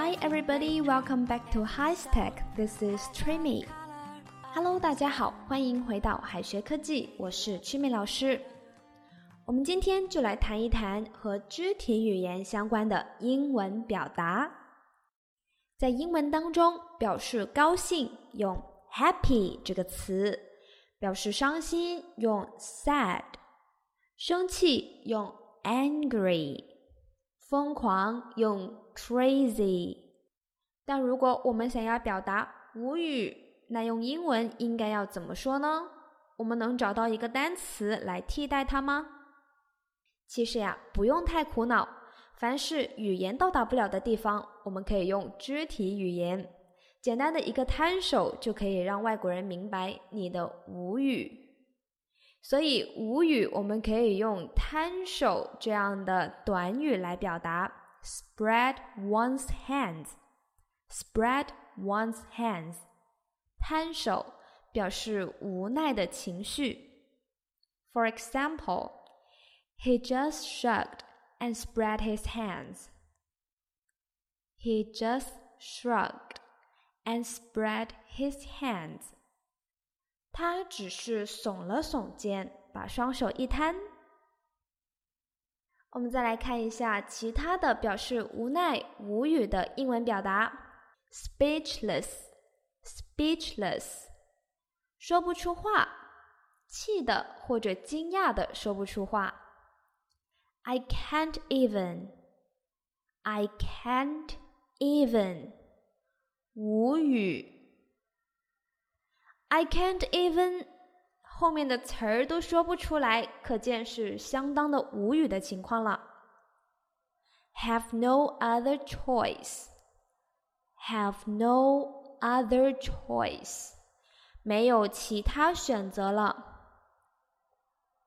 Hi everybody, welcome back to High Tech. This is Trimi. Hello，大家好，欢迎回到海学科技，我是 Trimi 老师。我们今天就来谈一谈和肢体语言相关的英文表达。在英文当中，表示高兴用 happy 这个词，表示伤心用 sad，生气用 angry，疯狂用 crazy。但如果我们想要表达无语，那用英文应该要怎么说呢？我们能找到一个单词来替代它吗？其实呀，不用太苦恼。凡是语言到达不了的地方，我们可以用肢体语言，简单的一个摊手就可以让外国人明白你的无语。所以无语我们可以用摊手这样的短语来表达：spread one's hands，spread one's hands，摊手表示无奈的情绪。For example。He just shrugged and spread his hands. He just shrugged and spread his hands. 他只是耸了耸肩，把双手一摊。我们再来看一下其他的表示无奈、无语的英文表达：speechless，speechless，说不出话，气的或者惊讶的说不出话。I can't even. I can't even. 无语。I can't even 后面的词儿都说不出来，可见是相当的无语的情况了。Have no other choice. Have no other choice. 没有其他选择了。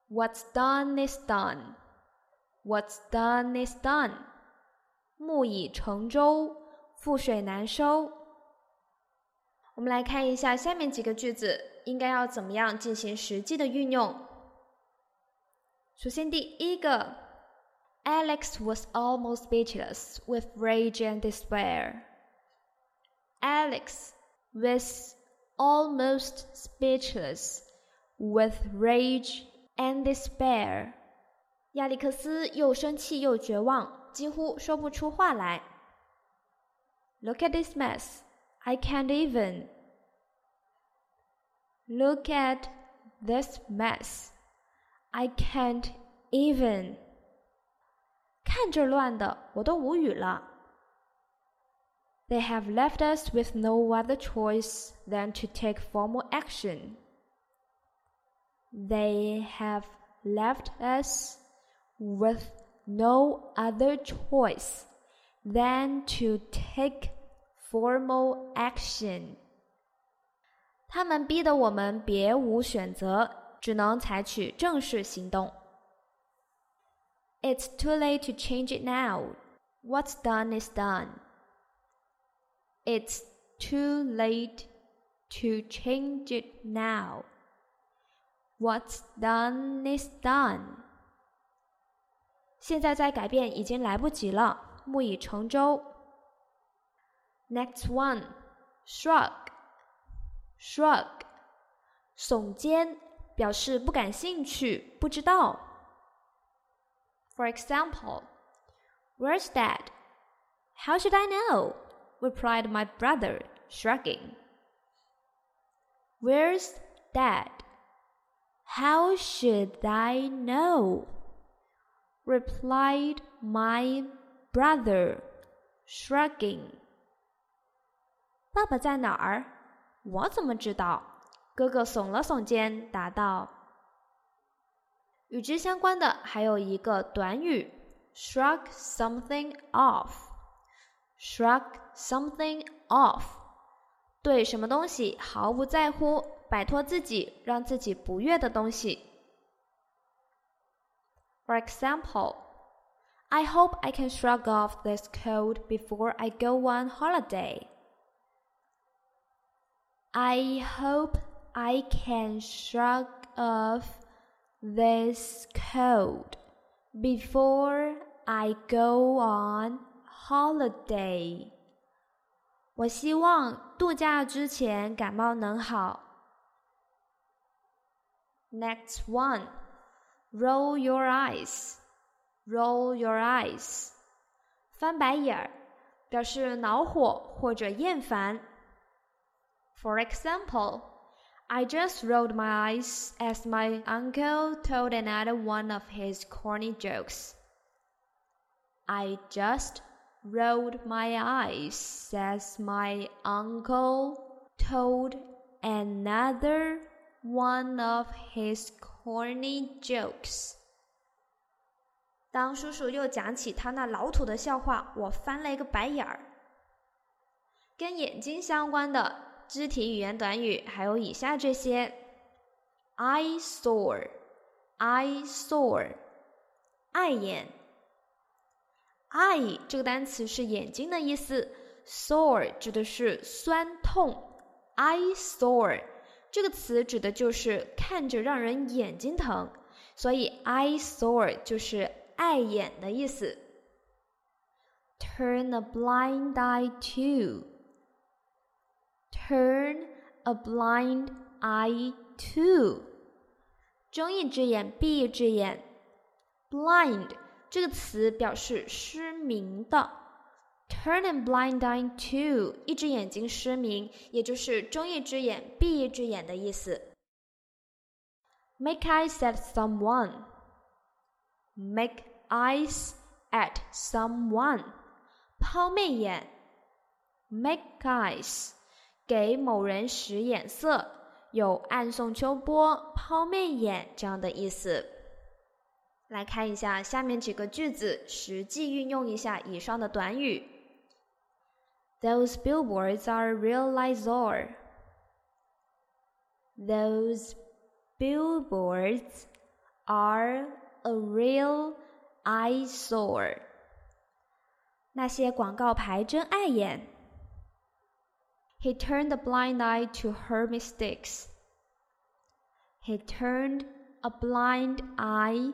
What's done is done. What's done is done，木已成舟，覆水难收。我们来看一下下面几个句子，应该要怎么样进行实际的运用。首先，第一个，Alex was almost speechless with rage and despair. Alex was almost speechless with rage and despair. 亚历克斯又生气又绝望，几乎说不出话来。Look at this mess! I can't even. Look at this mess! I can't even. 看这乱的，我都无语了。They have left us with no other choice than to take formal action. They have left us with no other choice than to take formal action。他们逼得我们别无选择，只能采取正式行动。It's too late to change it now. What's done is done. It's too late to change it now. What's done is done. 现在再改变已经来不及了，木已成舟。 Next one, shrug, shrug，耸肩，表示不感兴趣，不知道。For example, Where's Dad? How should I know? replied my brother, shrugging. Where's Dad? How should I know? replied my brother, shrugging. 爸爸在哪儿？我怎么知道？哥哥耸了耸肩，答道。与之相关的还有一个短语，shrug something off。shrug something off，对什么东西毫不在乎，摆脱自己，让自己不悦的东西。For example, I hope I can shrug off this cold before I go on holiday. I hope I can shrug off this cold before I go on holiday. 我希望度假之前感冒能好。Next one, roll your eyes, roll your eyes，翻白眼儿，表示恼火或者厌烦。 For example, I just rolled my eyes as my uncle told another one of his corny jokes. I just rolled my eyes as my uncle told another one of his corny jokes。当叔叔又讲起他那老土的笑话，我翻了一个白眼儿。跟眼睛相关的 肢体语言短语还有以下这些：eyesore，eyesore，碍眼。eye 这个单词是眼睛的意思，sore 指的是酸痛。eyesore 这个词指的就是看着让人眼睛疼，所以 eyesore 就是碍眼的意思。Turn a blind eye to. Turn a blind eye to. 睁一只眼闭一只眼。Blind 这个词表示失明的。Turn a blind eye to，一只眼睛失明，也就是睁一只眼闭一只眼的意思。Make eyes at someone. Make eyes at someone. 抛媚眼。Make eyes， 给某人使眼色，有暗送秋波、抛媚眼这样的意思。来看一下下面几个句子，实际运用一下以上的短语。Those billboards are real eyesore. Those billboards are a real eyesore. 那些广告牌真碍眼。He turned a blind eye to her mistakes. He turned a blind eye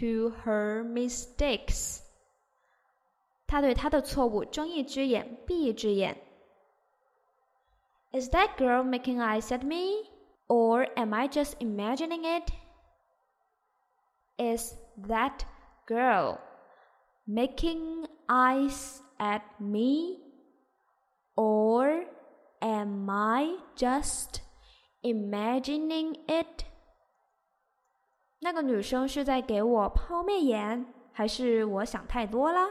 to her mistakes. 他对他的错误睁一只眼闭一只眼。Is that girl making eyes at me? Or am I just imagining it? Is that girl making eyes at me? Or am I just imagining it? 那个女生是在给我抛媚眼，还是我想太多了？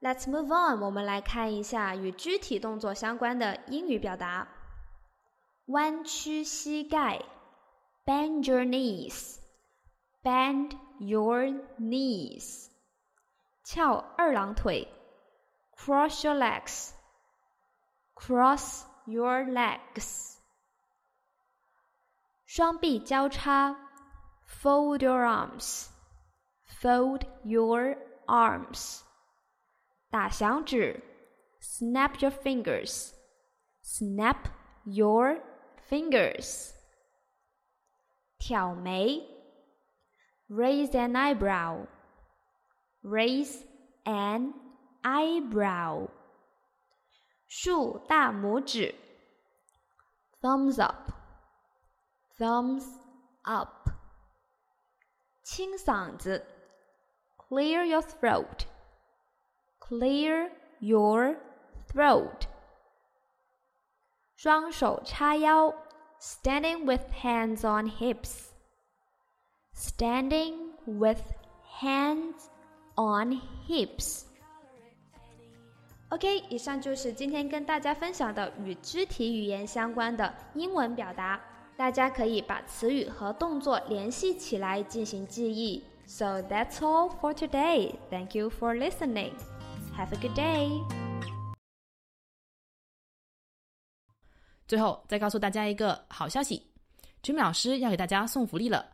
Let's move on，我们来看一下与肢体动作相关的英语表达。弯曲膝盖，bend your knees，bend your knees。翘二郎腿，cross your legs，cross your legs。双臂交叉，fold your arms，fold your arms。打响指，snap your fingers，snap your fingers。挑眉，raise an eyebrow，raise an eyebrow。 竖大拇指，thumbs up，thumbs up。清嗓子，clear your throat。Clear your throat. 双手叉腰，standing with hands on hips. Standing with hands on hips. OK，以上就是今天跟大家分享的与肢体语言相关的英文表达。大家可以把词语和动作联系起来进行记忆。So that's all for today. Thank you for listening. Have a good day。最后再告诉大家一个好消息，Jimmy 老师要给大家送福利了，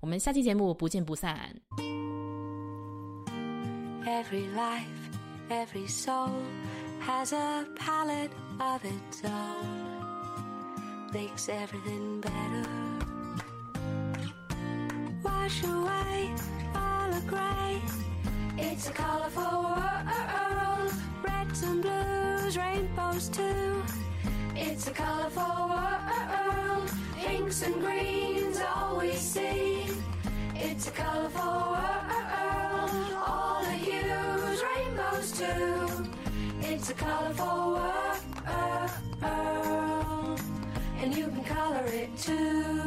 我们下期节目不见不散。Every life, every soul has a palette of its own. Makes everything better. Wash away all the grey. It's a colorful world. Reds and blues, rainbows too. It's a colorful world. Pinks and greens, we see. It's a colorful world. All the hues, rainbows too. It's a colorful world. And you can color it too.